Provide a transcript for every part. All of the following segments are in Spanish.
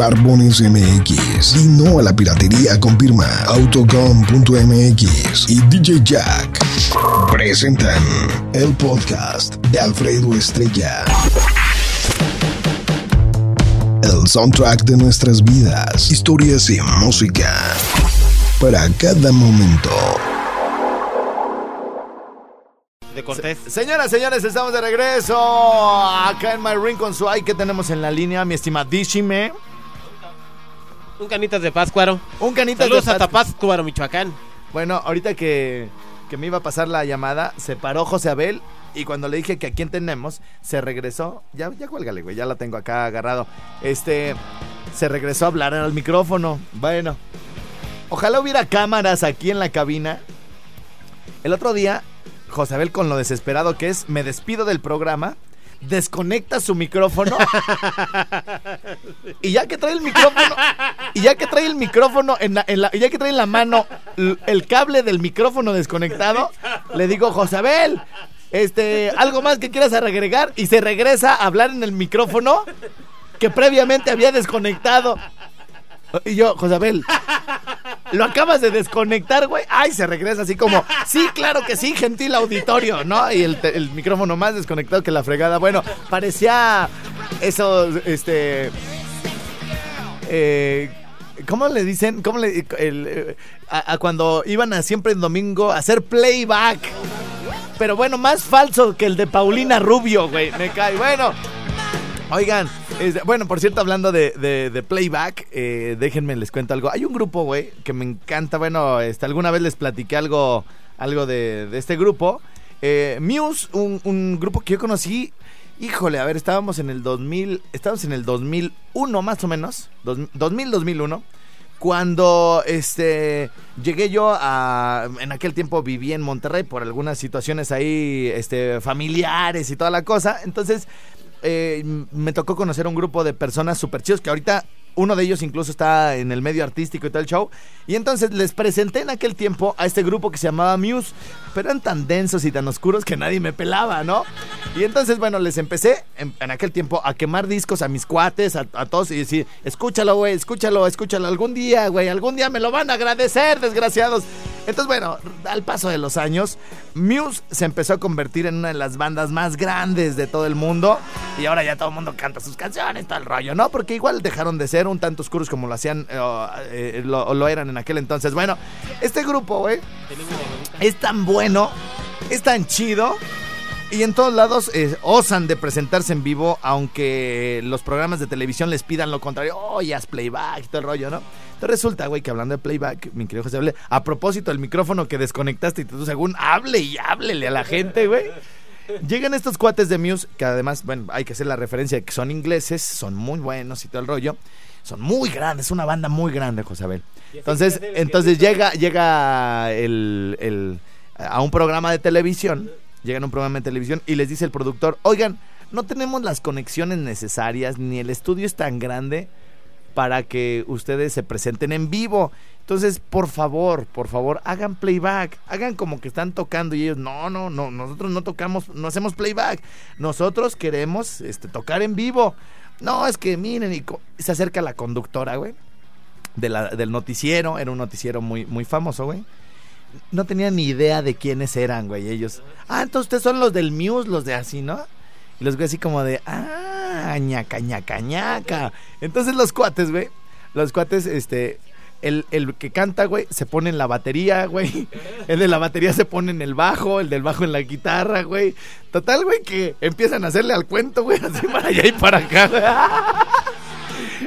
Barbones MX. Y no a la piratería con firma Autocom.mx y DJ Jack. Presentan el podcast de Alfredo Estrella. El soundtrack de nuestras vidas, historias y música. Para cada momento. de Cortés. Señoras, señores, estamos de regreso acá en My Ring con su ay que tenemos en la línea, mi estimadísime. Un canitas de Páscuaro. Un canita Saludos de hasta Michoacán. Bueno, ahorita que, que me iba a pasar la llamada, se paró José Abel y cuando le dije que a quién tenemos, se regresó. Ya, ya cuélgale, güey, ya la tengo acá agarrado. Este, se regresó a hablar al micrófono. Bueno, ojalá hubiera cámaras aquí en la cabina. El otro día, José Abel, con lo desesperado que es, me despido del programa. Desconecta su micrófono y ya que trae el micrófono y ya que trae el micrófono en la, en la- y ya que trae en la mano el cable del micrófono desconectado, le digo, Josabel, este, algo más que quieras agregar y se regresa a hablar en el micrófono que previamente había desconectado. Y yo, Josabel, lo acabas de desconectar, güey. Ay, se regresa así como, sí, claro que sí, gentil auditorio, ¿no? Y el, el micrófono más desconectado que la fregada. Bueno, parecía eso, este... Eh, ¿Cómo le dicen? ¿Cómo le el, eh, a cuando iban a siempre en domingo a hacer playback? Pero bueno, más falso que el de Paulina Rubio, güey. Me cae. Bueno, Oigan, bueno, por cierto, hablando de, de- playback, eh, déjenme les cuento algo. Hay un grupo, güey, que me encanta. Bueno, este, alguna vez les platiqué algo, algo de, este grupo. Eh, Muse, un, grupo que yo conocí. Híjole, a ver, estábamos en el 2000, estábamos en el 2001 más o menos, dos- 2000, 2001. Cuando este llegué yo a en aquel tiempo viví en Monterrey por algunas situaciones ahí este familiares y toda la cosa, entonces eh, me tocó conocer un grupo de personas súper chidos que ahorita uno de ellos incluso está en el medio artístico y el show. Y entonces les presenté en aquel tiempo a este grupo que se llamaba Muse, pero eran tan densos y tan oscuros que nadie me pelaba, ¿no? Y entonces, bueno, les empecé en, en aquel tiempo a quemar discos a mis cuates, a, a todos y decir, escúchalo, güey, escúchalo, escúchalo, algún día, güey, algún día me lo van a agradecer, desgraciados. Entonces, bueno, al paso de los años, Muse se empezó a convertir en una de las bandas más grandes de todo el mundo. Y ahora ya todo el mundo canta sus canciones, todo el rollo, ¿no? Porque igual dejaron de ser un tanto oscuros como lo hacían, eh, eh, lo, o lo eran en aquel entonces. Bueno, este grupo, güey, es tan bueno, es tan chido. Y en todos lados eh, osan de presentarse en vivo, aunque los programas de televisión les pidan lo contrario. Oh, ya es playback y todo el rollo, ¿no? Entonces resulta, güey, que hablando de playback, mi querido José, hable, a propósito del micrófono que desconectaste y tú según hable y háblele a la gente, güey. Llegan estos cuates de Muse, que además, bueno, hay que hacer la referencia de que son ingleses, son muy buenos y todo el rollo. Son muy grandes, una banda muy grande, José Abel. Entonces, entonces llega, llega el, el- a un programa de televisión, llegan a un programa de televisión y les dice el productor, oigan, no tenemos las conexiones necesarias, ni el estudio es tan grande para que ustedes se presenten en vivo. Entonces, por favor, por favor, hagan playback. Hagan como que están tocando y ellos, no, no, no, nosotros no tocamos, no hacemos playback. Nosotros queremos este, tocar en vivo. No, es que miren, y se acerca la conductora, güey, del noticiero. Era un noticiero muy, muy famoso, güey. No tenía ni idea de quiénes eran, güey, ellos. Ah, entonces ustedes son los del Muse, los de así, ¿no? Y los güeyes así como de, ah, ñaca, ñaca, ñaca. Entonces los cuates, güey, los cuates, este, el, el que canta, güey, se pone en la batería, güey. El de la batería se pone en el bajo, el del bajo en la guitarra, güey. Total, güey, que empiezan a hacerle al cuento, güey, así para allá y para acá, güey.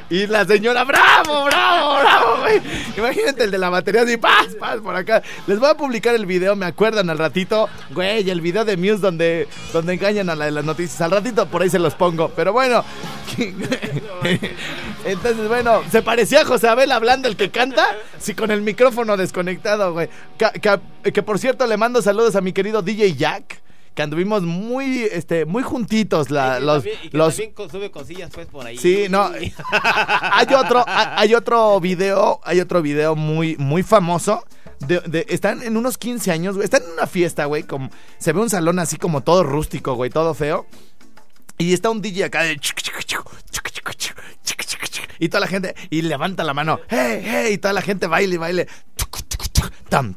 Y la señora, bravo, bravo, bravo, güey. Imagínate el de la batería así, paz, paz, por acá. Les voy a publicar el video, me acuerdan al ratito, güey, el video de Muse donde, donde engañan a la de las noticias. Al ratito por ahí se los pongo. Pero bueno, entonces, bueno, se parecía a José Abel hablando el que canta, sí, con el micrófono desconectado, güey. Que, por cierto, le mando saludos a mi querido DJ Jack que anduvimos muy, este, muy juntitos. La, los, también, y los... También sube cosillas pues por ahí. Sí, no. hay otro, hay otro video, hay otro video muy, muy famoso. Están en unos 15 años, güey. Están en una fiesta, güey. Como, se ve un salón así como todo rústico, güey, todo feo. Y está un DJ acá de... Y toda la gente... Y levanta la mano. ¡Hey, hey! Y toda la gente baile y baile. Tam,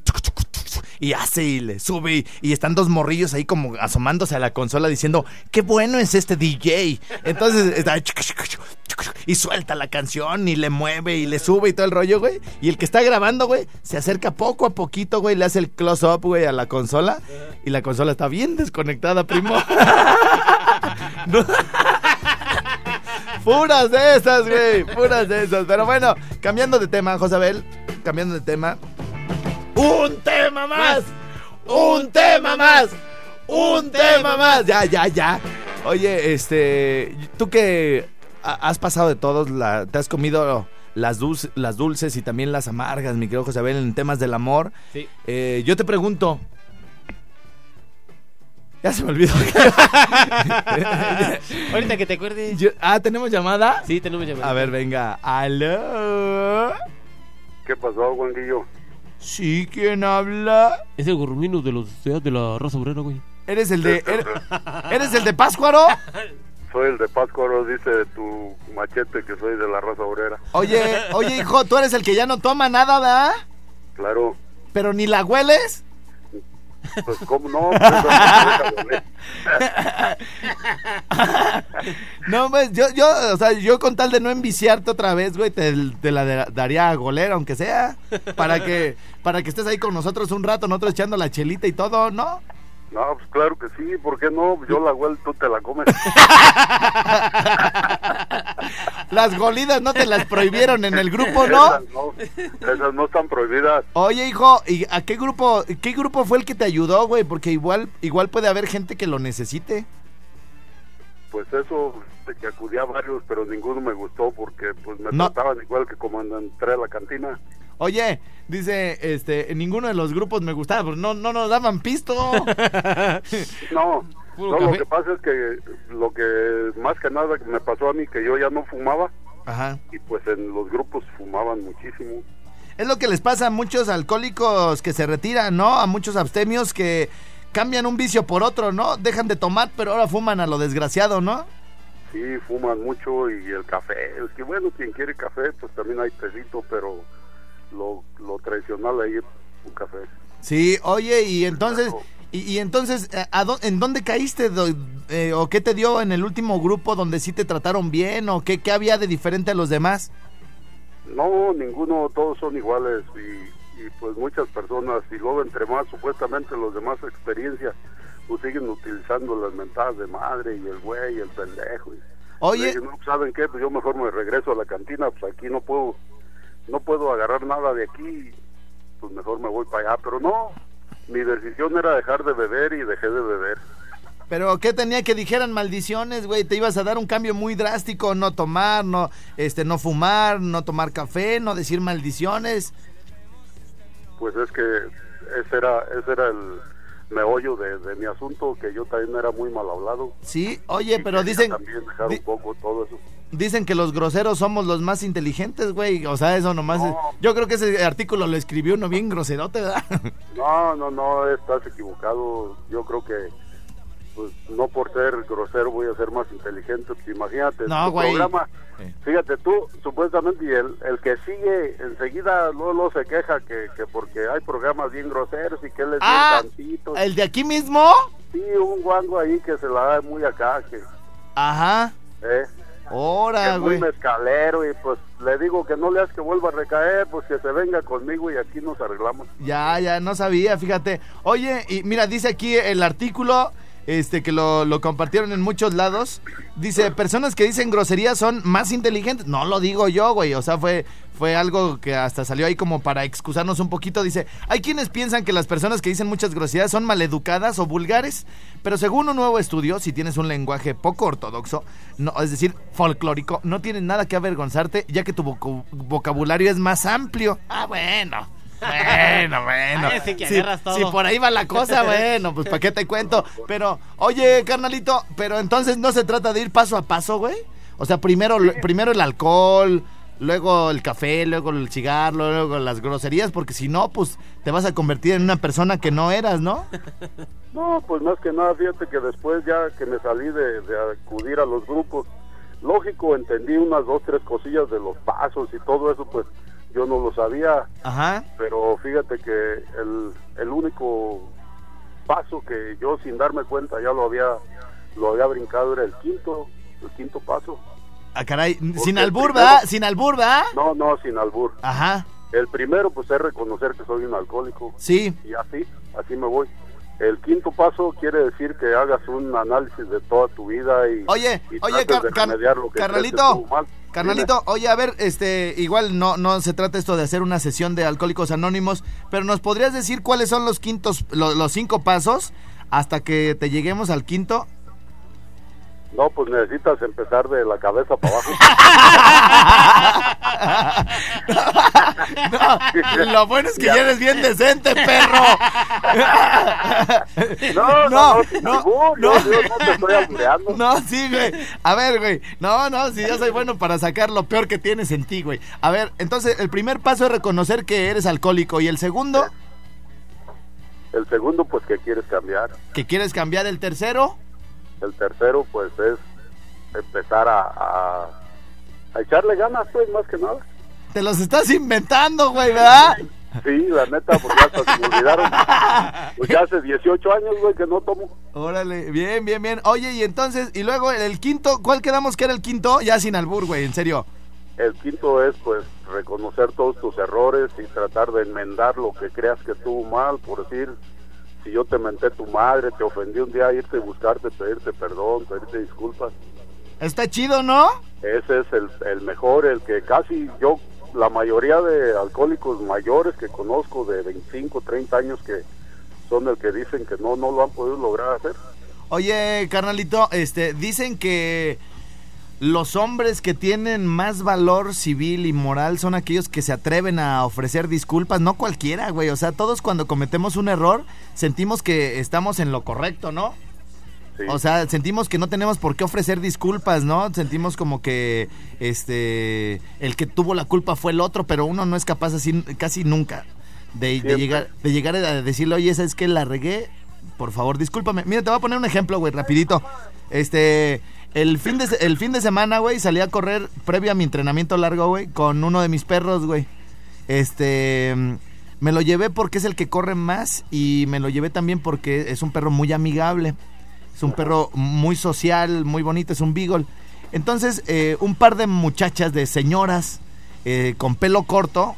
y hace y le sube y, están dos morrillos ahí como asomándose a la consola diciendo, qué bueno es este DJ. Entonces está y suelta la canción y le mueve y le sube y todo el rollo, güey. Y el que está grabando, güey, se acerca poco a poquito, güey, le hace el close-up, güey, a la consola. Y la consola está bien desconectada, primo. Puras de esas, güey. Puras de esas. Pero bueno, cambiando de tema, Josabel. Cambiando de tema. ¡Un tema más! ¡Un tema más! ¡Un tema más! Ya, ya, ya. Oye, este. Tú que ha- has pasado de todos, la, te has comido las, dulces, las dulces y también las amargas, mi querido Josabel, en temas del amor. Sí. Eh, yo te pregunto. Ya se me olvidó. Ahorita que te acuerdes. Yo- ah, ¿tenemos llamada? Sí, tenemos llamada. A ver, venga. ¿Aló? ¿Qué pasó, Guanguillo? ¿Sí? ¿Quién habla? Es el gorrumino de los de la raza obrera, güey. ¿Eres el de... er- ¿Eres el de Páscuaro? Soy el de Páscuaro, dice tu machete que soy de la raza obrera. Oye, oye, hijo, tú eres el que ya no toma nada, ¿verdad? Claro, ¿Pero ni la hueles? Pues cómo no, pues, no pues yo, yo, o sea, yo con tal de no enviciarte otra vez, güey, te, la daría a golera, aunque sea, para que, para que estés ahí con nosotros un rato, nosotros echando la chelita y todo, ¿no? No, pues claro que sí, ¿por qué no? Yo la huel, tú te la comes. Las golidas no te las prohibieron en el grupo, ¿no? Esas no, esas no están prohibidas. Oye, hijo, ¿y a qué grupo, qué grupo fue el que te ayudó, güey? Porque igual, igual puede haber gente que lo necesite. Pues eso, de que acudí a varios, pero ninguno me gustó porque pues me No. trataban igual que como entré a la cantina. Oye, dice, este, ninguno de los grupos me gustaba, pero no, no nos daban pisto. No, no, lo que pasa es que lo que más que nada me pasó a mí que yo ya no fumaba Ajá. y pues en los grupos fumaban muchísimo. Es lo que les pasa a muchos alcohólicos que se retiran, ¿no? A muchos abstemios que cambian un vicio por otro, ¿no? Dejan de tomar, pero ahora fuman a lo desgraciado, ¿no? Sí, fuman mucho y el café. Es que bueno, quien quiere café, pues también hay tecito, pero lo, lo tradicional ahí es un café. Sí, oye, y entonces, y, y entonces, eh, ¿a dó- ¿en dónde caíste? do- eh, ¿O qué te dio en el último grupo donde sí te trataron bien? ¿O qué, qué había de diferente a los demás? No, ninguno, todos son iguales y, y pues muchas personas y luego entre más supuestamente los demás experiencias pues siguen utilizando las mentadas de madre y el güey y el pendejo. Y, Oye, no, ¿saben qué? Pues yo mejor me regreso a la cantina, pues aquí no puedo, no puedo agarrar nada de aquí, pues mejor me voy para allá, pero no, mi decisión era dejar de beber y dejé de beber. pero ¿qué tenía que dijeran maldiciones, güey? Te ibas a dar un cambio muy drástico, no tomar, no, este, no fumar, no tomar café, no decir maldiciones. Pues es que ese era, ese era el meollo de, de mi asunto, que yo también era muy mal hablado. Sí, oye, pero dicen, También dejar di- un poco todo eso. Dicen que los groseros somos los más inteligentes, güey. O sea, eso nomás. No. es- yo creo que ese artículo lo escribió uno bien groserote, ¿verdad? No, no, no, estás equivocado. Yo creo que, pues, no por ser grosero voy a ser más inteligente. Pues, imagínate, No, tu güey. programa, fíjate tú, supuestamente, y el, el que sigue enseguida luego, luego se queja que, que porque hay programas bien groseros y que él es Ah, bien tantito. ¿El de aquí mismo? Sí, un guango ahí que se la da muy acá, que, Ajá. eh, Ahora, es muy güey. mezcalero y pues le digo que no le hagas que vuelva a recaer, pues que se venga conmigo y aquí nos arreglamos. Ya, ya, no sabía, fíjate. Oye, y mira, dice aquí el artículo, este, que lo, lo compartieron en muchos lados. Dice, personas que dicen groserías son más inteligentes. No lo digo yo, güey. O sea, fue, fue algo que hasta salió ahí como para excusarnos un poquito. Dice, hay quienes piensan que las personas que dicen muchas groserías son maleducadas o vulgares. Pero según un nuevo estudio, si tienes un lenguaje poco ortodoxo, no, es decir, folclórico, no tienes nada que avergonzarte, ya que tu vocabulario es más amplio. Ah, bueno. Bueno, bueno. Ah, ese que Si- agarras todo. si por ahí va la cosa, bueno, pues ¿para qué te cuento? Pero, oye, carnalito, pero entonces no se trata de ir paso a paso, güey. O sea, primero, primero el alcohol, luego el café, luego el cigarro, luego las groserías, porque si no, pues te vas a convertir en una persona que no eras, ¿no? No, pues más que nada, fíjate que después ya que me salí de, de acudir a los grupos, lógico, entendí unas dos, tres cosillas de los pasos y todo eso, pues yo no lo sabía, Ajá. pero fíjate que el, el único paso que yo sin darme cuenta ya lo había lo había brincado era el quinto, el quinto paso. Ah, caray. Sin albur, primero- ¿verdad? Sin albur, ¿verdad? No, no, sin albur. Ajá. El primero pues es reconocer que soy un alcohólico Sí. y así, así me voy. El quinto paso quiere decir que hagas un análisis de toda tu vida y, Oye, y oye, car- car- carnalito. Carnalito, oye, a ver, este, igual no, no se trata esto de hacer una sesión de Alcohólicos Anónimos, pero ¿nos podrías decir cuáles son los quintos, lo- los cinco pasos hasta que te lleguemos al quinto? No, pues necesitas empezar de la cabeza para abajo. No, lo bueno es que ya eres bien decente, perro. No, no, No, no, no, yo, no te estoy albureando. No, sí, güey. A ver, güey. No, no, si yo soy bueno para sacar lo peor que tienes en ti, güey. A ver, entonces el primer paso es reconocer que eres alcohólico y el segundo, El segundo, pues que quieres cambiar. que quieres cambiar el tercero. El tercero, pues es empezar a, a, a echarle ganas, pues, más que nada. Te los estás inventando, güey, ¿verdad? Sí, la neta, porque hasta se me olvidaron. Pues ya hace 18 años, güey, que no tomo. Órale, bien, bien, bien. Oye, y entonces, y luego el, el quinto, ¿cuál quedamos que era el quinto? Ya sin albur, güey, en serio. El quinto es, pues, reconocer todos tus errores y tratar de enmendar lo que creas que estuvo mal. Por decir, si yo te menté tu madre, te ofendí un día, irte a buscarte, pedirte perdón, pedirte disculpas. Está chido, ¿no? Ese es el, el mejor, el que casi yo, la mayoría de alcohólicos mayores que conozco de 25, 30 años que son el que dicen que no, no lo han podido lograr hacer. Oye, carnalito, este, dicen que los hombres que tienen más valor civil y moral son aquellos que se atreven a ofrecer disculpas, no cualquiera, güey. O sea, todos cuando cometemos un error sentimos que estamos en lo correcto, ¿no? Sí. O sea, sentimos que no tenemos por qué ofrecer disculpas, ¿no? Sentimos como que este el que tuvo la culpa fue el otro, pero uno no es capaz así casi nunca de, llegar de llegar a decirle, "Oye, ¿sabes que la regué? Por favor, discúlpame." Mira, te voy a poner un ejemplo, güey, rapidito. Este el fin de el fin de semana, güey, salí a correr previo a mi entrenamiento largo, güey, con uno de mis perros, güey. Este me lo llevé porque es el que corre más y me lo llevé también porque es un perro muy amigable. Es un perro muy social, muy bonito, es un beagle. Entonces, eh, un par de muchachas, de señoras, eh, con pelo corto,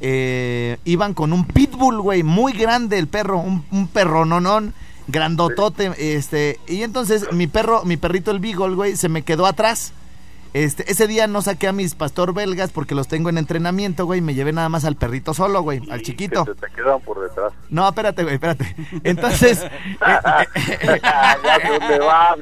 eh, iban con un pitbull, güey, muy grande el perro, un, un perro nonón, grandotote, este, y entonces mi perro, mi perrito el beagle, güey, se me quedó atrás. Este, ese día no saqué a mis pastor belgas porque los tengo en entrenamiento, güey, me llevé nada más al perrito solo, güey, al chiquito. Se te quedan por detrás. No, espérate, güey, espérate. Entonces, eh,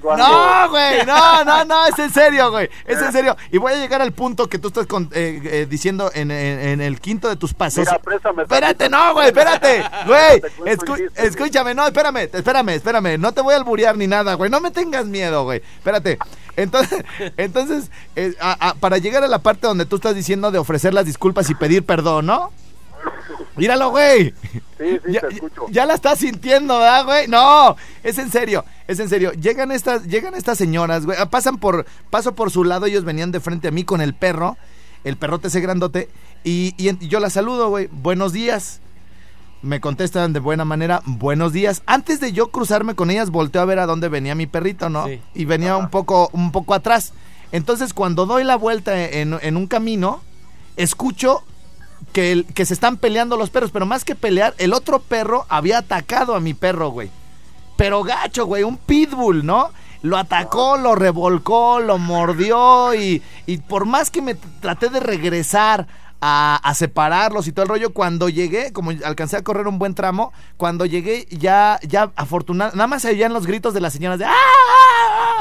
Juan. No, güey, no, no, no, es en serio, güey, es en serio. Y voy a llegar al punto que tú estás con- eh, eh, diciendo en, en- en el quinto de tus pasos. Mira, préstame Espérate, no, güey, espérate, güey. Escu- escúchame, no, espérame, espérame, espérame. No te voy a alburear ni nada, güey. No me tengas miedo, güey. Espérate. Entonces, entonces eh, a- a- para llegar a la parte donde tú estás diciendo de ofrecer las disculpas y pedir perdón, ¿no? Míralo, güey. Sí, sí, ya, te escucho. ya la estás sintiendo, ¿verdad, güey? No, es en serio, es en serio. Llegan estas, llegan estas señoras, güey, pasan por, paso por su lado, ellos venían de frente a mí con el perro, el perrote ese grandote, y, y yo la saludo, güey, buenos días. Me contestan de buena manera, buenos días. Antes de yo cruzarme con ellas, volteo a ver a dónde venía mi perrito, ¿no? Sí. Y venía un poco, un poco atrás. Entonces, cuando doy la vuelta en, en un camino, escucho que, el- que se están peleando los perros, pero más que pelear, el otro perro había atacado a mi perro, güey. Pero gacho, güey, un pitbull, ¿no? Lo atacó, lo revolcó, lo mordió y, y por más que me traté de regresar a, a separarlos y todo el rollo, cuando llegué, como alcancé a correr un buen tramo, cuando llegué ya, ya afortunadamente, nada más se oían los gritos de las señoras de ¡Ah!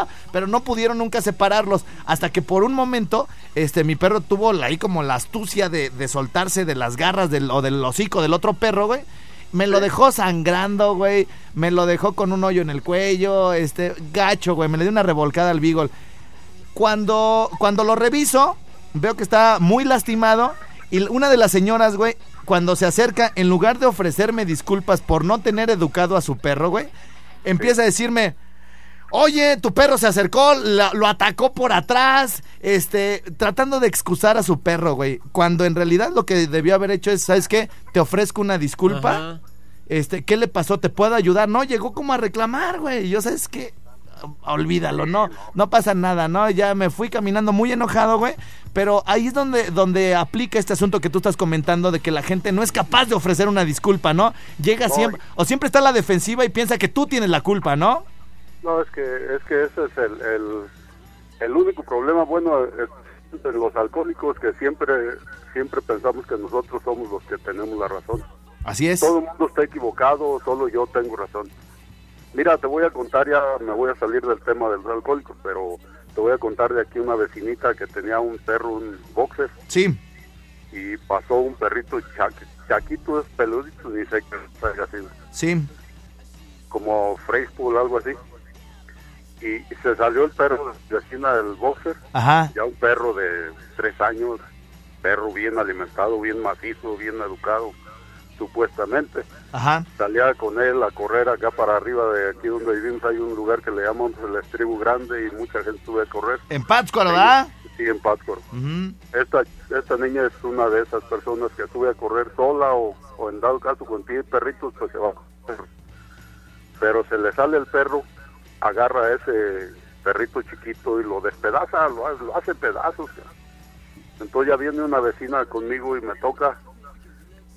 ¡Ah! pero no pudieron nunca separarlos hasta que por un momento este mi perro tuvo ahí como la astucia de, de soltarse de las garras del, o del hocico del otro perro, güey. Me lo dejó sangrando, güey. Me lo dejó con un hoyo en el cuello, este gacho, güey. Me le dio una revolcada al beagle. Cuando cuando lo reviso, veo que está muy lastimado y una de las señoras, güey, cuando se acerca en lugar de ofrecerme disculpas por no tener educado a su perro, güey, empieza a decirme, Oye, tu perro se acercó, la- lo atacó por atrás, este, tratando de excusar a su perro, güey. Cuando en realidad lo que debió haber hecho es, ¿sabes qué? Te ofrezco una disculpa. Ajá. Este, ¿qué le pasó? ¿Te puedo ayudar? No, llegó como a reclamar, güey. Y Yo, ¿sabes qué? Olvídalo, no, no pasa nada, ¿no? Ya me fui caminando muy enojado, güey. Pero ahí es donde, donde aplica este asunto que tú estás comentando de que la gente no es capaz de ofrecer una disculpa, ¿no? Llega siempre, o siempre está a la defensiva y piensa que tú tienes la culpa, ¿no? No, es que, es que ese es el, el, el único problema, bueno, de los alcohólicos que siempre, siempre pensamos que nosotros somos los que tenemos la razón. Así es. Todo el mundo está equivocado, solo yo tengo razón. Mira, te voy a contar, ya me voy a salir del tema de los alcohólicos, pero te voy a contar de aquí una vecinita que tenía un perro, un boxer, Sí. y pasó un perrito cha- chaquito, es peludito, sé qué, así, Sí. como Freispool, algo así. Y se salió el perro de la esquina del boxer, Ajá. ya un perro de tres años, perro bien alimentado, bien macizo, bien educado, supuestamente. Ajá. Salía con él a correr acá para arriba de aquí donde vivimos, hay un lugar que le llamamos el Estribo Grande y mucha gente sube a correr. En Pátzcuaro, ¿verdad? Sí, en Pátzcuaro. Ujú. Esta, esta niña es una de esas personas que sube a correr sola o, o en dado caso con 10 perritos, pues se va a correr. Pero se le sale el perro, agarra a ese perrito chiquito y lo despedaza, lo, lo hace pedazos. Entonces ya viene una vecina conmigo y me toca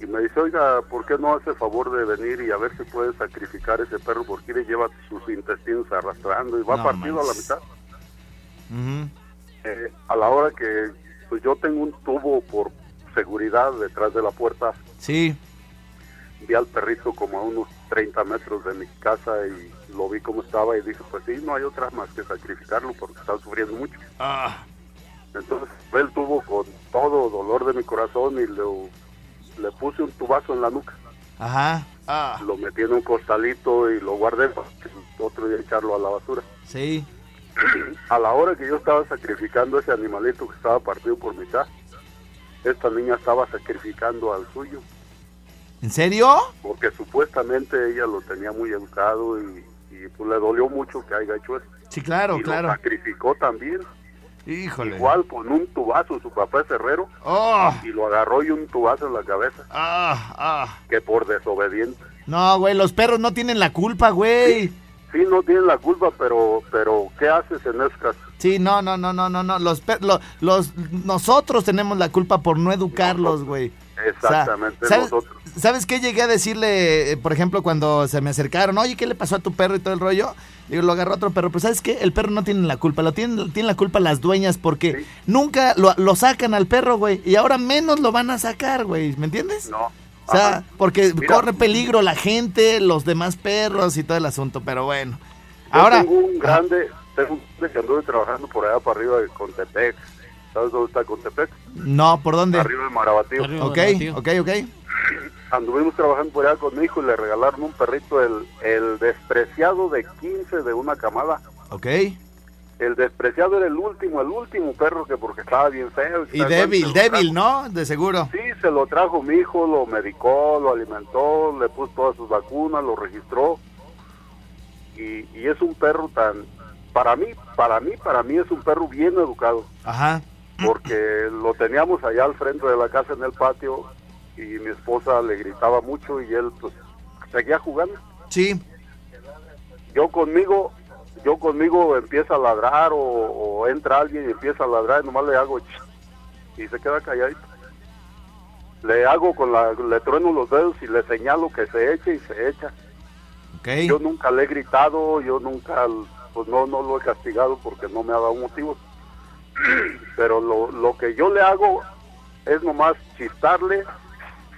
y me dice, oiga, ¿por qué no hace favor de venir y a ver si puede sacrificar ese perro? Porque le lleva sus intestinos arrastrando y va No partido a la mitad. Eh, a la hora que pues yo tengo un tubo por seguridad detrás de la puerta, Sí. vi al perrito como a unos 30 metros de mi casa y lo vi como estaba y dije, pues sí, no hay otra más que sacrificarlo porque está sufriendo mucho. Ah. Entonces ve el tubo con todo dolor de mi corazón y lo- le puse un tubazo en la nuca. Ajá. Ah. Lo metí en un costalito y lo guardé para otro día echarlo a la basura. Sí. a la hora que yo estaba sacrificando ese animalito que estaba partido por mitad, esta niña estaba sacrificando al suyo, ¿En serio? porque supuestamente ella lo tenía muy educado y, y, pues le dolió mucho que haya hecho eso. Sí, claro, y lo claro. sacrificó también, Híjole. igual con un tubazo, su papá es herrero, Oh. y lo agarró y un tubazo en la cabeza, Ah, ah. que por desobediente. No, güey, los perros no tienen la culpa, güey. Sí, no tiene la culpa, pero, pero ¿qué haces en ese caso? Sí, no, no, no, no, no, no. Los, per- lo- los, nosotros tenemos la culpa por no educarlos, güey. O sea, Exactamente, ¿sabes, nosotros. ¿Sabes qué llegué a decirle, eh, por ejemplo, cuando se me acercaron? Oye, ¿qué le pasó a tu perro y todo el rollo? Digo, lo agarró otro perro. Pero ¿sabes qué? El perro no tiene la culpa. Lo tienen, tienen la culpa las dueñas porque Sí. nunca lo, lo sacan al perro, güey. Y ahora menos lo van a sacar, güey. ¿Me entiendes? No. O sea, Ajá. porque Mira. corre peligro la gente, los demás perros y todo el asunto. Pero bueno. Yo Ahora... tengo un grande, tengo un grande que anduve trabajando por allá para arriba de Contepec. ¿Sabes dónde está Contepec? No, ¿por dónde? Arriba de Marabatío. Arriba. Ok, Marabatío. ok, ok. Anduvimos trabajando por allá con mi hijo y le regalaron un perrito, el, el despreciado de 15 de una camada. Ok. El despreciado era el último, el último perro que porque estaba bien feo. Y débil, débil. ¿no? De seguro. Sí, se lo trajo mi hijo, lo medicó, lo alimentó, le puso todas sus vacunas, lo registró. Y, y es un perro tan, para mí, para mí, para mí es un perro bien educado. Ajá. Porque lo teníamos allá al frente de la casa en el patio y mi esposa le gritaba mucho y él pues seguía jugando. Sí. Yo conmigo, yo conmigo empieza a ladrar o, o entra alguien y empieza a ladrar y nomás le hago ch- y se queda calladito. Le hago con la, le trueno los dedos y le señalo que se eche y se echa. Ok. Yo nunca le he gritado, yo nunca, pues no, no lo he castigado porque no me ha dado motivo. Pero lo, lo que yo le hago es nomás chistarle,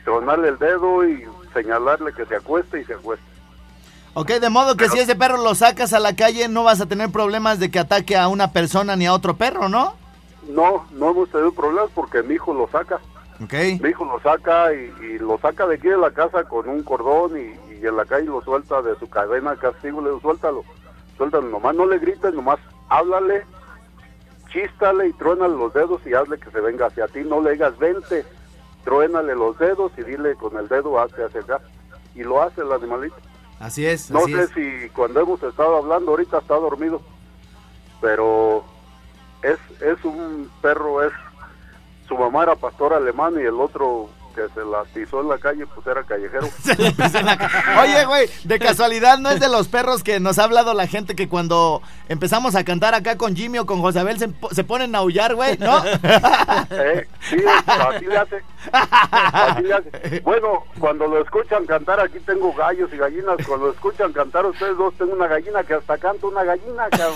tronarle el dedo y señalarle que se acueste y se acueste. Ok, de modo que si ese perro lo sacas a la calle no vas a tener problemas de que ataque a una persona ni a otro perro, ¿no? No, no hemos tenido problemas porque mi hijo lo saca. Ok. Mi hijo lo saca y, y lo saca de aquí de la casa con un cordón y, y en la calle lo suelta de su cadena de castigo, le digo, suéltalo, suéltalo, nomás no le grites, nomás háblale, chístale y truénale los dedos y hazle que se venga hacia ti, no le digas vente, truénale los dedos y dile con el dedo hacia acá y lo hace el animalito. Así es, No así sé es. si cuando hemos estado hablando ahorita está dormido, pero es es un perro, es su mamá era pastor alemán y el otro que se la pisó en la calle pues era callejero. Oye, güey, de casualidad no es de los perros que nos ha hablado la gente que cuando empezamos a cantar acá con Jimmy o con Josabel se, po- se ponen a aullar, güey, ¿no? ¿Eh? Sí, así le hace. Así le hace. Bueno, cuando lo escuchan cantar, aquí tengo gallos y gallinas. Cuando lo escuchan cantar ustedes dos, tengo una gallina que hasta canta una gallina, cabrón.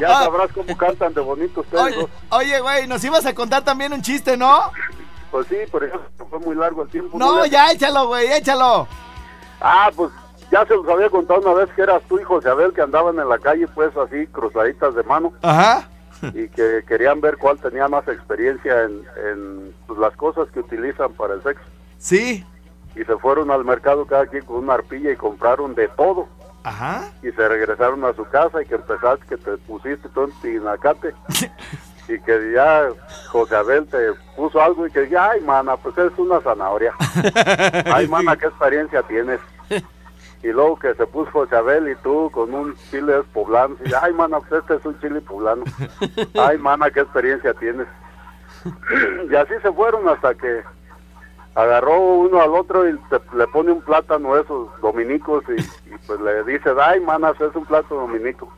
Ya sabrás cómo cantan de bonito ustedes Oye, dos. oye, güey, nos ibas a contar también un chiste, ¿no? Pues sí, por eso fue muy largo el tiempo. No, ya échalo, güey, échalo. Ah, pues ya se los había contado una vez que eras tú y José Abel que andaban en la calle, pues así, cruzaditas de mano. Ajá. y que querían ver cuál tenía más experiencia en, en, pues, las cosas que utilizan para el sexo. Sí. Y se fueron al mercado cada quien con una arpilla y compraron de todo. Ajá. Y se regresaron a su casa y que empezaste, que te pusiste todo en tinacate. y que ya José Abel te puso algo y que ya, ay, mana, pues es una zanahoria. ay, mana, ¿qué experiencia tienes? Y luego que se puso José Abel y tú con un chile poblano. Y, ay, mana, pues este es un chile poblano. Ay, mana, ¿qué experiencia tienes? y así se fueron hasta que agarró uno al otro y te- le pone un plátano esos dominicos y, y pues le dice, ay, manas, es un plátano dominico.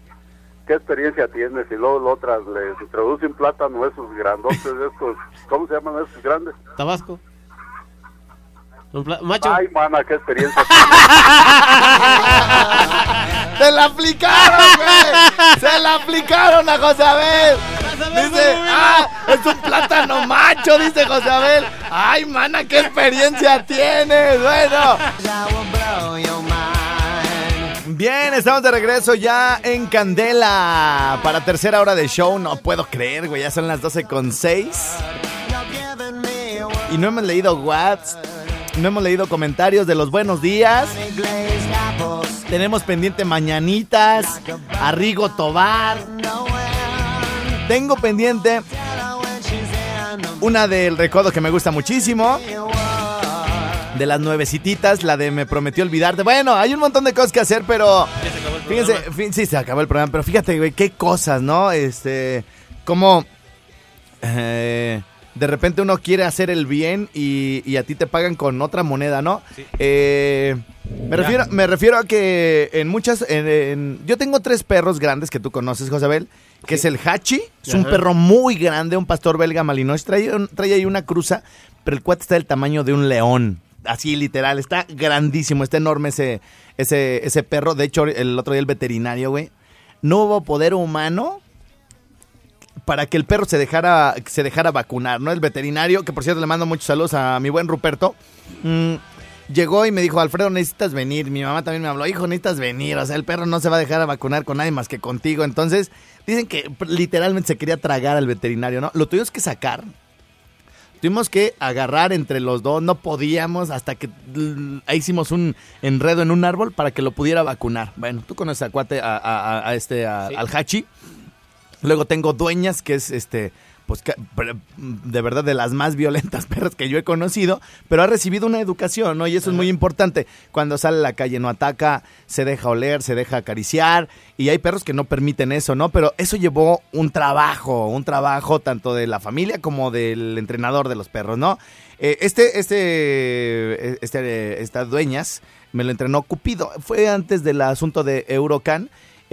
¿Qué experiencia tienes? Y luego la otra le introduce un plátano esos grandotes, estos, ¿cómo se llaman esos grandes? Tabasco. Macho. Ay, mana, ¿qué experiencia tienes? ¡Se la aplicaron, güey! ¡Se la aplicaron a José Abel! Dice, ¡ah! ¡Es un plátano macho! Dice José Abel. ¡Ay, mana, qué experiencia tienes! Bueno. Bien, estamos de regreso ya en Candela para tercera hora de show. No puedo creer, güey, ya son las 12 con 6. Y no hemos leído whats, no hemos leído comentarios de los buenos días. Tenemos pendiente mañanitas, Arrigo Tobar. Tengo pendiente una del recodo que me gusta muchísimo. De las nuevecititas, la de me prometió olvidarte. Bueno, hay un montón de cosas que hacer, pero Ya se acabó el Fíjense, sí, se acabó el programa, pero fíjate, güey, qué cosas, ¿no? Este, como eh, de repente uno quiere hacer el bien y, y a ti te pagan con otra moneda, ¿no? Sí. Eh, me, refiero, me refiero a que en muchas, en- en- yo tengo tres perros grandes que tú conoces, Josabel, que es el Hachi, es un perro muy grande, un pastor belga malinois, trae, trae ahí una cruza, pero el cuate está del tamaño de un león, así literal, está grandísimo, está enorme ese, ese, ese perro, de hecho el otro día el veterinario, güey, no hubo poder humano para que el perro se dejara, se dejara vacunar, ¿no? El veterinario, que por cierto le mando muchos saludos a mi buen Ruperto, mm, llegó y me dijo, Alfredo, necesitas venir. Mi mamá también me habló, hijo, necesitas venir. O sea, el perro no se va a dejar a vacunar con nadie más que contigo. Entonces, dicen que literalmente se quería tragar al veterinario, ¿no? Lo tuvimos que sacar. Tuvimos que agarrar entre los dos, no podíamos, hasta que mm, hicimos un enredo en un árbol para que lo pudiera vacunar. Bueno, tú conoces a cuate, a, a- a- a este, a- Sí. al Hachi. Luego tengo Dueñas, que es este, pues de verdad de las más violentas perras que yo he conocido, pero ha recibido una educación, ¿no? Y eso es muy importante. Cuando sale a la calle no ataca, se deja oler, se deja acariciar, y hay perros que no permiten eso, ¿no? Pero eso llevó un trabajo, un trabajo tanto de la familia como del entrenador de los perros, ¿no? Eh, este, este, este, esta Dueñas me lo entrenó Cupido. Fue antes del asunto de Eurocan.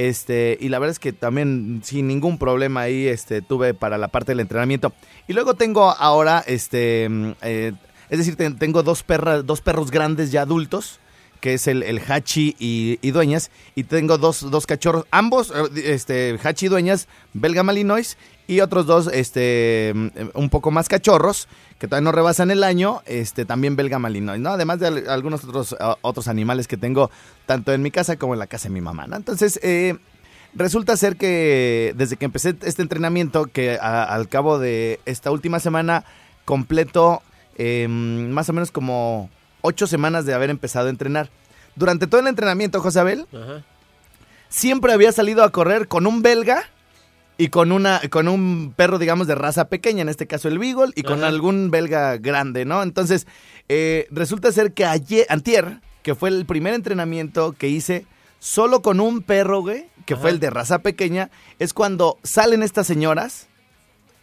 Este, y la verdad es que también sin ningún problema ahí este, tuve para la parte del entrenamiento. Y luego tengo ahora, este, mm, eh, es decir, ten- tengo dos, perras, dos perros grandes ya adultos, que es el, el Hachi y, Dueñas. Y tengo dos, dos cachorros, ambos, eh, este, Hachi y Dueñas, belga malinois, y otros dos, este, mm, un poco más cachorros, que todavía no rebasan el año, este, también belga malinois, ¿no? Además de al- algunos otros, otros animales que tengo tanto en mi casa como en la casa de mi mamá. Entonces, eh, resulta ser que desde que empecé este entrenamiento, que al cabo de esta última semana completo eh, más o menos como ocho semanas de haber empezado a entrenar. Durante todo el entrenamiento, Josabel, Ajá. siempre había salido a correr con un belga y con una con un perro digamos de raza pequeña en este caso el beagle y con Ajá. algún belga grande no entonces eh, resulta ser que ayer antier que fue el primer entrenamiento que hice solo con un perro, güey, que fue el de raza pequeña, es cuando salen estas señoras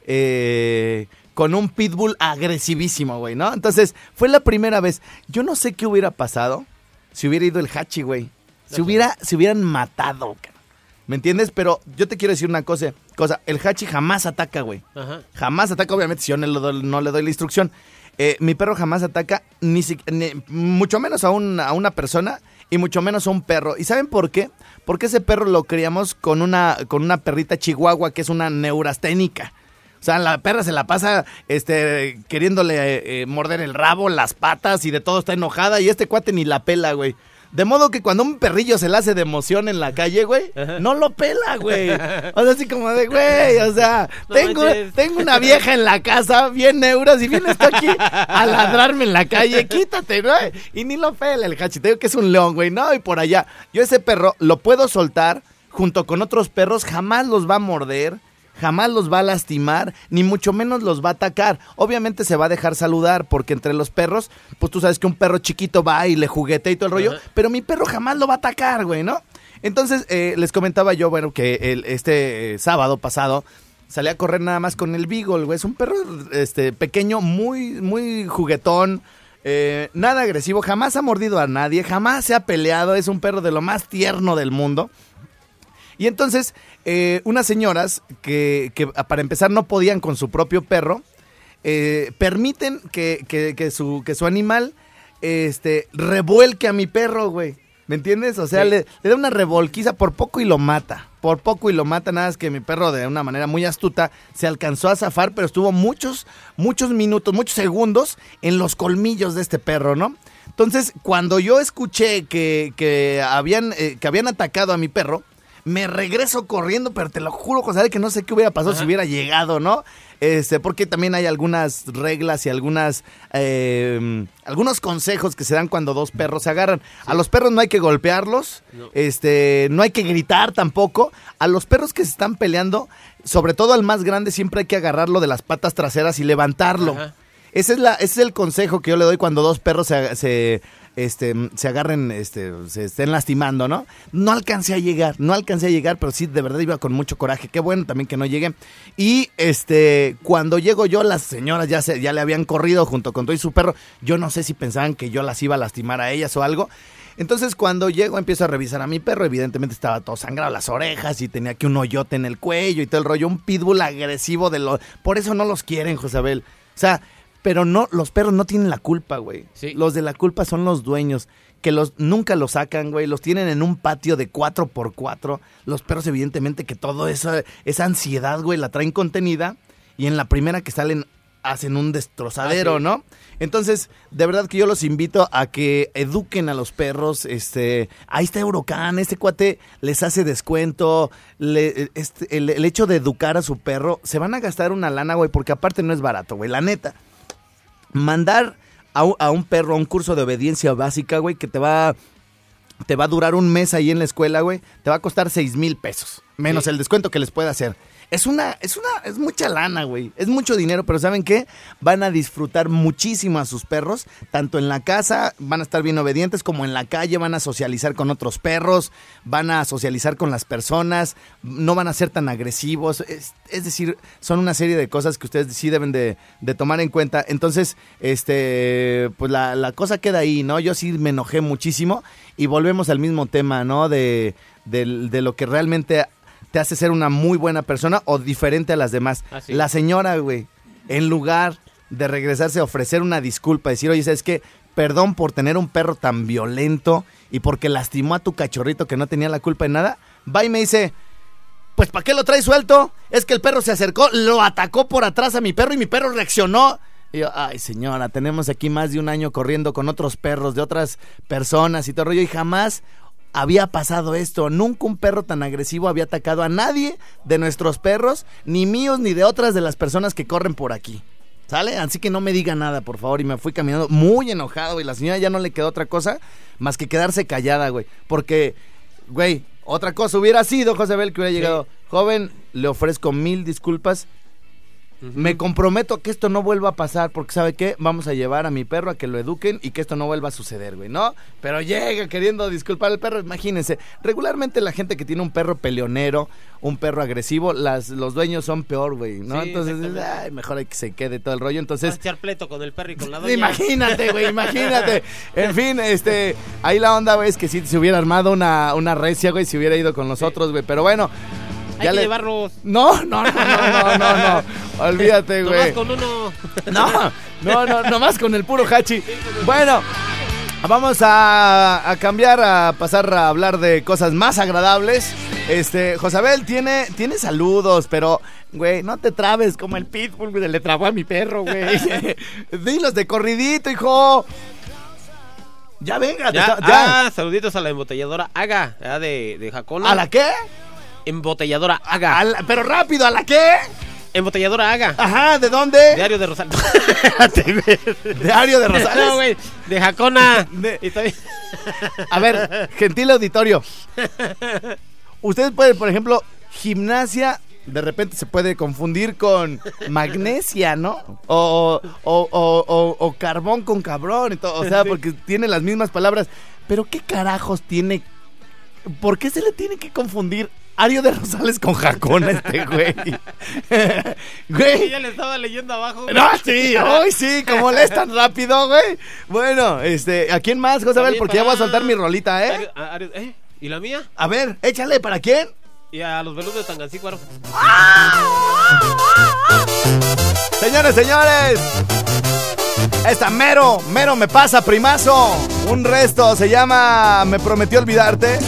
eh, con un pitbull agresivísimo, güey, ¿no? Entonces, fue la primera vez. Yo no sé qué hubiera pasado si hubiera ido el hachi, güey. Si hubiera, si hubieran matado, cabrón. ¿Me entiendes? Pero yo te quiero decir una cosa, cosa. El hachi jamás ataca, güey. Ajá. Jamás ataca, obviamente, si yo no le doy, no le doy la instrucción. Eh, mi perro jamás ataca, ni, si- ni- mucho menos a, un- a una persona y mucho menos a un perro. ¿Y saben por qué? Porque ese perro lo criamos con una, con una perrita chihuahua que es una neurasténica. O sea, la perra se la pasa este, queriéndole eh, eh, morder el rabo, las patas y de todo está enojada y este cuate ni la pela, güey. De modo que cuando un perrillo se le hace de emoción en la calle, güey, Ajá. no lo pela, güey. O sea, así como de, güey, o sea, No tengo, manches. tengo una vieja en la casa, bien euros, y vienes tú aquí a ladrarme en la calle, quítate, ¿no? Y ni lo pela el hachi, te digo que es un león, güey, no, y por allá. Yo ese perro lo puedo soltar junto con otros perros, jamás los va a morder. Jamás los va a lastimar, ni mucho menos los va a atacar. Obviamente se va a dejar saludar, porque entre los perros, pues tú sabes que un perro chiquito va y le juguetea y todo el rollo, Ajá. pero mi perro jamás lo va a atacar, güey, ¿no? Entonces, eh, les comentaba yo, bueno, que el, este eh, sábado pasado salí a correr nada más con el Beagle, güey. Es un perro este, pequeño, muy, muy juguetón, eh, nada agresivo, jamás ha mordido a nadie, jamás se ha peleado, es un perro de lo más tierno del mundo. Y entonces, eh, unas señoras que, que, para empezar no podían con su propio perro, eh, permiten que, que- que su, que su animal este, revuelque a mi perro, güey. ¿Me entiendes? O sea, Sí. le, le da una revolquiza por poco y lo mata. Por poco y lo mata, nada es que mi perro de una manera muy astuta se alcanzó a zafar, pero estuvo muchos, muchos minutos, muchos segundos en los colmillos de este perro, ¿no? Entonces, cuando yo escuché que, que habían, eh, que habían atacado a mi perro, me regreso corriendo, pero te lo juro, José, que no sé qué hubiera pasado si hubiera llegado, ¿no? Este, porque también hay algunas reglas y algunas eh, algunos consejos que se dan cuando dos perros se agarran. A los perros no hay que golpearlos, No. este, no hay que gritar tampoco. A los perros que se están peleando, sobre todo al más grande, siempre hay que agarrarlo de las patas traseras y levantarlo. Ajá. Ese es, la, ese es el consejo que yo le doy cuando dos perros se, se, este, se agarren, este, se estén lastimando, ¿no? No alcancé a llegar, no alcancé a llegar, pero sí, de verdad iba con mucho coraje. Qué bueno también que no llegué. Y este, cuando llego yo, las señoras ya, se, ya le habían corrido junto con todo y su perro. Yo no sé si pensaban que yo las iba a lastimar a ellas o algo. Entonces cuando llego empiezo a revisar a mi perro, evidentemente estaba todo sangrado las orejas y tenía que un hoyote en el cuello y todo el rollo, un pitbull agresivo de lo... Por eso no los quieren, Josabel. O sea, pero no, los perros no tienen la culpa, güey. Sí. Los de la culpa son los dueños, que los nunca los sacan, güey. Los tienen en un patio de 4x4. Los perros, evidentemente, que todo esa, esa ansiedad, güey, la traen contenida. Y en la primera que salen, hacen un destrozadero, Ah, sí. ¿no? Entonces, de verdad que yo los invito a que eduquen a los perros. Este, ahí está Eurocan, este cuate les hace descuento. le- este, el, el hecho de educar a su perro, se van a gastar una lana, güey, porque aparte no es barato, güey, la neta mandar a, un- a un perro a un curso de obediencia básica, güey, que te va, te va a durar un mes ahí en la escuela, güey, te va a costar seis mil pesos, menos Sí. el descuento que les puede hacer. Es una, es una, es mucha lana, güey. Es mucho dinero, pero ¿saben qué? Van a disfrutar muchísimo a sus perros, tanto en la casa, van a estar bien obedientes, como en la calle, van a socializar con otros perros, van a socializar con las personas, no van a ser tan agresivos. Es, es decir, son una serie de cosas que ustedes sí deben de, de tomar en cuenta. Entonces, este, pues la, la cosa queda ahí, ¿no? Yo sí me enojé muchísimo y volvemos al mismo tema, ¿no? De, del- de lo que realmente te hace ser una muy buena persona o diferente a las demás. Ah, sí. La señora, güey, en lugar de regresarse a ofrecer una disculpa, decir, oye, ¿sabes qué? Perdón por tener un perro tan violento y porque lastimó a tu cachorrito que no tenía la culpa de nada, va y me dice, pues ¿para qué lo traes suelto? Es que el perro se acercó, lo atacó por atrás a mi perro y mi perro reaccionó. Y yo, ay señora, tenemos aquí más de un año corriendo con otros perros de otras personas y todo el rollo y jamás había pasado esto. Nunca un perro tan agresivo había atacado a nadie de nuestros perros, ni míos ni de otras de las personas que corren por aquí. ¿Sale? Así que no me diga nada, por favor. Y me fui caminando muy enojado y la señora ya no le quedó otra cosa más que quedarse callada, güey. Porque, güey, otra cosa hubiera sido, José Bel, que hubiera llegado. Joven, le ofrezco mil disculpas. Me comprometo a que esto no vuelva a pasar, porque ¿sabe qué? Vamos a llevar a mi perro a que lo eduquen y que esto no vuelva a suceder, güey, ¿no? Pero llega queriendo disculpar al perro, imagínense. Regularmente la gente que tiene un perro peleonero, un perro agresivo, las, los dueños son peor, güey, ¿no? Sí, Entonces, ay, mejor hay que se quede todo el rollo. Vas a Entonces, echar pleito con el perro y con la doña. Imagínate, güey, imagínate. En fin, este, ahí la onda, güey, es que si se hubiera armado una, una recia, güey, si hubiera ido con nosotros, güey. Pero bueno, Hay ya que le- llevarlos. No, no, no, no, no, no, no. Olvídate, Nomás güey. con uno. No, no, no, nomás con el puro hachi. Bueno, vamos a, a cambiar, a pasar a hablar de cosas más agradables. Este, Josabel tiene, tiene saludos, pero, güey, no te trabes como el pitbull, güey, le trabó a mi perro, güey. Dilos de corridito, hijo. Ya venga, Ya, ya. ya. Ah, saluditos a la embotelladora Aga, ya de, de Jacona. ¿A la qué? Embotelladora Aga. A la- pero rápido, ¿a la qué? Embotelladora Aga. Ajá, ¿de dónde? Diario de Rosario. Diario de Rosales. No, güey. De Jacona. De- A ver, gentil auditorio. Ustedes pueden, por ejemplo, gimnasia de repente se puede confundir con magnesia, ¿no? O, o, o- o- o carbón con cabrón. y todo, o sea, porque tiene las mismas palabras. Pero ¿qué carajos tiene? ¿Por qué se le tiene que confundir Ario de Rosales con Jacón este güey? güey. ya le estaba leyendo abajo. güey. No, sí, hoy sí, como lees tan rápido, güey. Bueno, este, ¿a quién más, Josabel? También Porque ya voy a para- soltar mi rolita, ¿eh? Ario- a- Ario- ¿eh? ¿Y la mía? A ver, échale, ¿para quién? Y a los veludos de Tangancícuaro. Señores, señores. Esta mero, mero me pasa, primazo. Un resto se llama Me prometió olvidarte.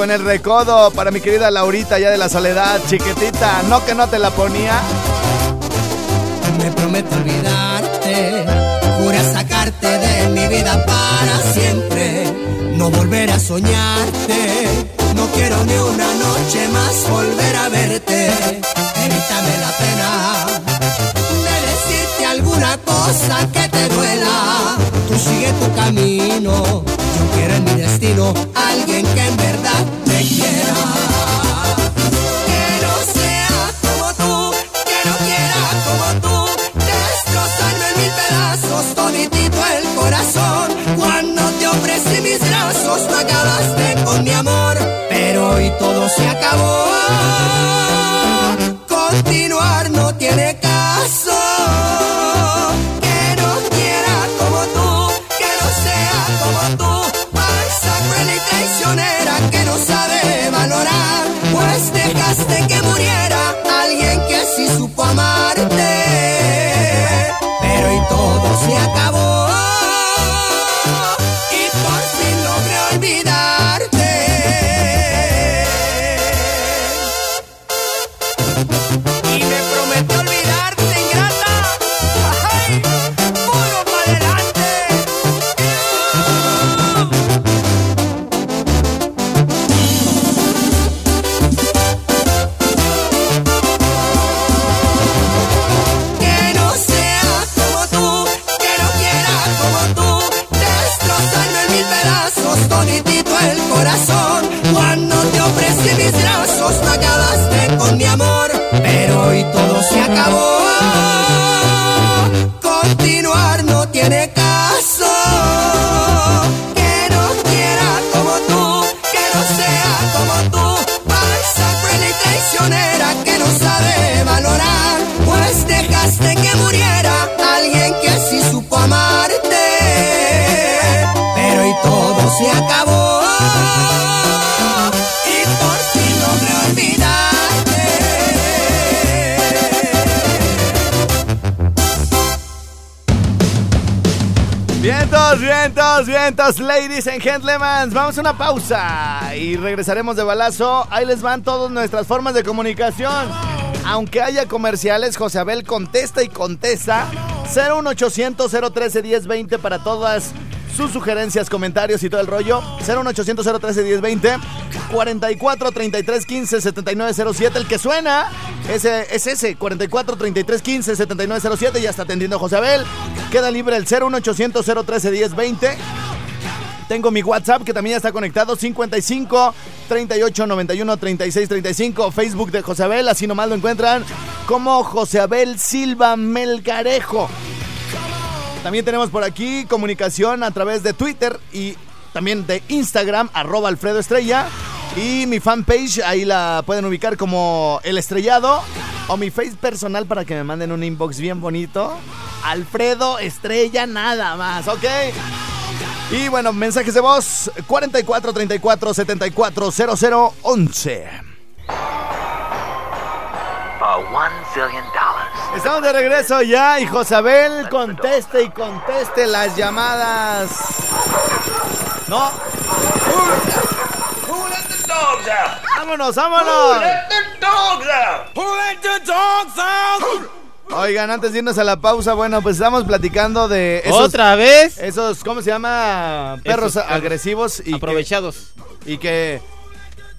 Con el recodo para mi querida Laurita, ya de la soledad, chiquitita. No que no te la ponía. Me prometo olvidarte, jura sacarte de mi vida para siempre, no volver a soñarte, no quiero ni una noche más volver a verte, evítame la pena de decirte alguna cosa que te duela, tú sigue tu camino, yo quiero en mi destino se acabó. Vientos, ladies and gentlemen. Vamos a una pausa y regresaremos de balazo. Ahí les van todas nuestras formas de comunicación. Aunque haya comerciales, José Abel contesta y contesta. 01800 013 1020 para todas sus sugerencias, comentarios y todo el rollo. 01800 013 1020 44 33 15 79 07. El que suena ese, es ese 44 33 15 79 07. Ya está atendiendo José Abel. Queda libre el 01800 013 1020 Tengo mi WhatsApp que también está conectado 55 38 91 36 35. Facebook de Josabel, así nomás lo encuentran como Josabel Silva Melgarejo. También tenemos por aquí comunicación a través de Twitter y también de Instagram, arroba Alfredo Estrella. Y mi fanpage, ahí la pueden ubicar como El Estrellado. O mi face personal para que me manden un inbox bien bonito. Alfredo Estrella, nada más, ¿ok? Y bueno, mensajes de voz 44 34 74 00 11. For one zillion dollars. Estamos de regreso ya y Josabel conteste y conteste las llamadas. No, Who let the dogs out? vámonos, vámonos. the dogs out? Who let the dogs out? Oigan, antes de irnos a la pausa, bueno, pues estamos platicando de esos, ¿Otra vez? esos ¿cómo se llama? Perros Esos agresivos y que, Aprovechados. y que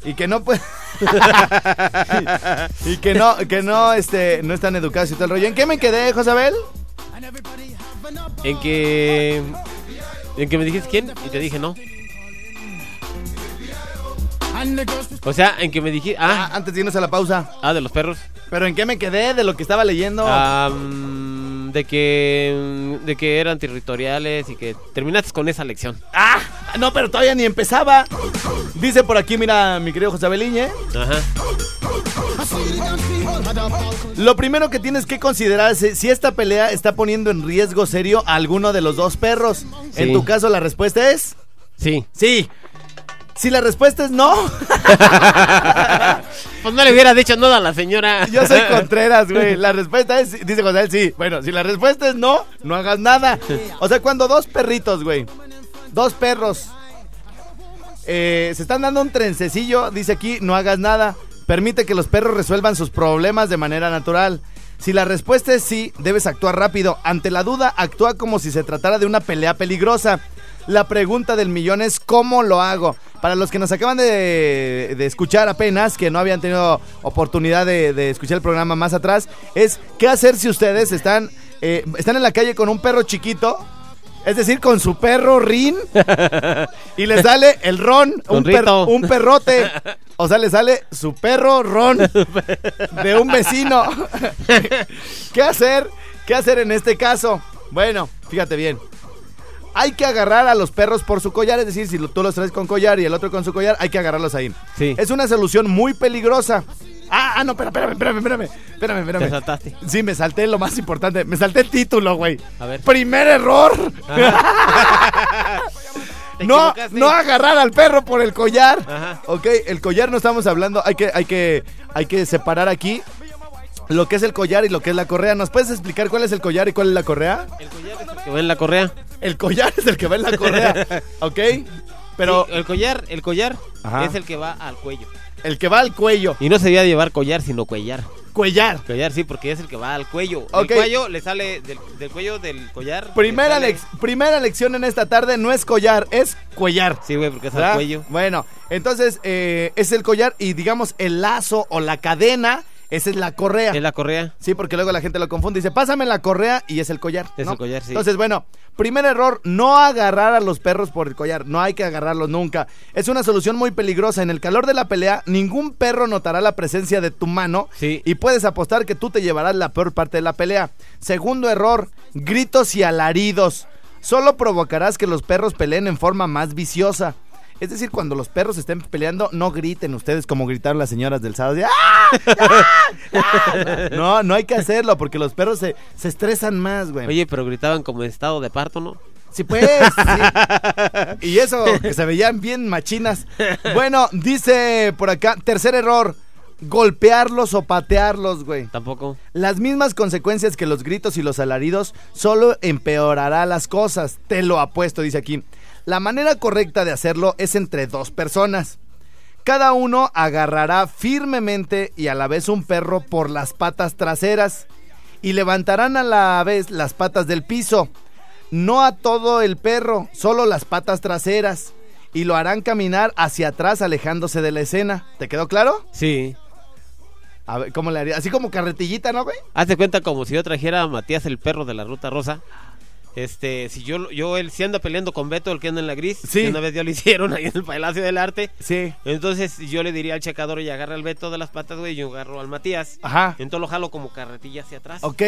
y que no pueden y que no que no este no están educados y todo el rollo. ¿En qué me quedé, Josabel? En que. En que me dijiste quién y te dije no. O sea, en que me dijiste. Ah, Ah, antes de irnos a la pausa. ah, de los perros. Pero ¿en qué me quedé de lo que estaba leyendo? Ah, mm, de que. De que eran territoriales y que terminaste con esa lección. Ah, no, pero todavía ni empezaba. Dice por aquí, mira, mi querido José Beliñe. Ajá. Lo primero que tienes que considerar es si esta pelea está poniendo en riesgo serio a alguno de los dos perros. En tu caso, la respuesta es Sí. sí. Si la respuesta es no, Pues no le hubiera dicho nada a la señora. yo soy Contreras, güey. La respuesta es, dice José, sí. Bueno, si la respuesta es no, no hagas nada. O sea, cuando dos perritos, güey, dos perros, eh, se están dando un trencecillo, dice aquí, no hagas nada. Permite que los perros resuelvan sus problemas de manera natural. Si la respuesta es sí, debes actuar rápido. Ante la duda, actúa como si se tratara de una pelea peligrosa. La pregunta del millón es ¿cómo lo hago? Para los que nos acaban de, de escuchar apenas, que no habían tenido oportunidad de, de escuchar el programa más atrás, es ¿qué hacer si ustedes están, eh, están en la calle con un perro chiquito? Es decir, con su perro Rin y le sale el Ron, un, per- un perrote. O sea, le sale su perro Ron de un vecino. ¿Qué hacer? ¿Qué hacer en este caso? Bueno, fíjate bien. Hay que agarrar a los perros por su collar, es decir, si tú los traes con collar y el otro con su collar, hay que agarrarlos ahí. Sí. Es una solución muy peligrosa. Ah, ah, no, espérame, espérame, espérame, espérame, espérame. Te saltaste. Sí, me salté lo más importante, me salté el título, güey. A ver. Primer error. No, no agarrar al perro por el collar. Ajá. Ok, el collar no estamos hablando, hay que, hay que, hay que separar aquí lo que es el collar y lo que es la correa. ¿Nos puedes explicar cuál es el collar y cuál es la correa? El collar es el que va en la correa. El collar es el que va en la correa, ¿ok? Pero Sí, el collar, el collar Ajá. es el que va al cuello. el que va al cuello, Y no se debía llevar collar, sino cuellar. cuellar. Collar sí, porque es el que va al cuello. Ok. El cuello le sale del, del cuello del collar. Primera, le sale- lec- primera lección en esta tarde no es collar, es cuellar. Sí, güey, porque es ¿verdad? al cuello. Bueno, entonces eh, es el collar y digamos el lazo o la cadena, esa es la correa. Es la correa. Sí, porque luego la gente lo confunde. Dice, pásame la correa y es el collar. Es ¿no? el collar, sí. Entonces, bueno, primer error, no agarrar a los perros por el collar. No hay que agarrarlos nunca. Es una solución muy peligrosa. En el calor de la pelea, ningún perro notará la presencia de tu mano. Sí. Y puedes apostar que tú te llevarás la peor parte de la pelea. Segundo error, gritos y alaridos. Solo provocarás que los perros peleen en forma más viciosa. Es decir, cuando los perros estén peleando, no griten ustedes como gritaron las señoras del sábado. ¡Ah! ¡Ah! ¡Ah! No, no hay que hacerlo porque los perros se, se estresan más, güey. Oye, pero gritaban como en estado de parto, ¿no? Sí, pues. sí. Y eso, que se veían bien machinas. Bueno, dice por acá, tercer error, golpearlos o patearlos, güey. Tampoco. Las mismas consecuencias que los gritos y los alaridos solo empeorará las cosas, te lo apuesto, dice aquí. La manera correcta de hacerlo es entre dos personas. Cada uno agarrará firmemente y a la vez un perro por las patas traseras y levantarán a la vez las patas del piso. No a todo el perro, solo las patas traseras. Y lo harán caminar hacia atrás alejándose de la escena. ¿Te quedó claro? Sí. A ver, ¿cómo le haría? Así como carretillita, ¿no, güey? Hazte cuenta como si yo trajera a Matías el perro de la ruta rosa Este, si yo, yo él si anda peleando con Beto, el que anda en la gris, Sí. que una vez ya lo hicieron ahí en el Palacio del Arte. Sí. Entonces yo le diría al checador y agarra al Beto de las patas, güey, y yo agarro al Matías. Ajá. Entonces lo jalo como carretilla hacia atrás. Ok.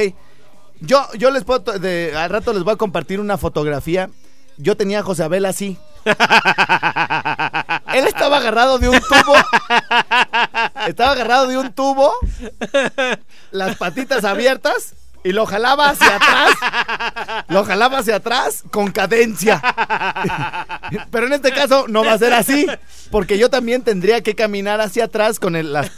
Yo, yo les puedo, de, al rato les voy a compartir una fotografía. Yo tenía a José Abel así. Él estaba agarrado de un tubo. Estaba agarrado de un tubo. Las patitas abiertas. Y lo jalaba hacia atrás. Lo jalaba hacia atrás con cadencia. Pero en este caso no va a ser así. Porque yo también tendría que caminar hacia atrás con las,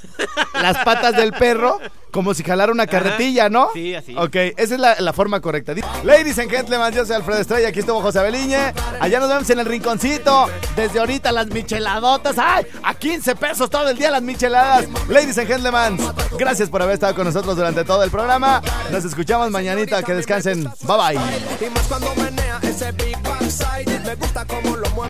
las patas del perro. Como si jalara una carretilla, ¿no? Sí, así. Ok, esa es la, la forma correcta. Ladies and gentlemen, yo soy Alfredo Estrella, aquí estuvo José Beliñe. Allá nos vemos en el rinconcito. Desde ahorita las micheladotas. ¡Ay! A 15 pesos todo el día las micheladas. Ladies and gentlemen, gracias por haber estado con nosotros durante todo el programa. Nos escuchamos mañanita. Que descansen. Bye bye. Y más cuando menea ese big backside. Me gusta como lo mueve.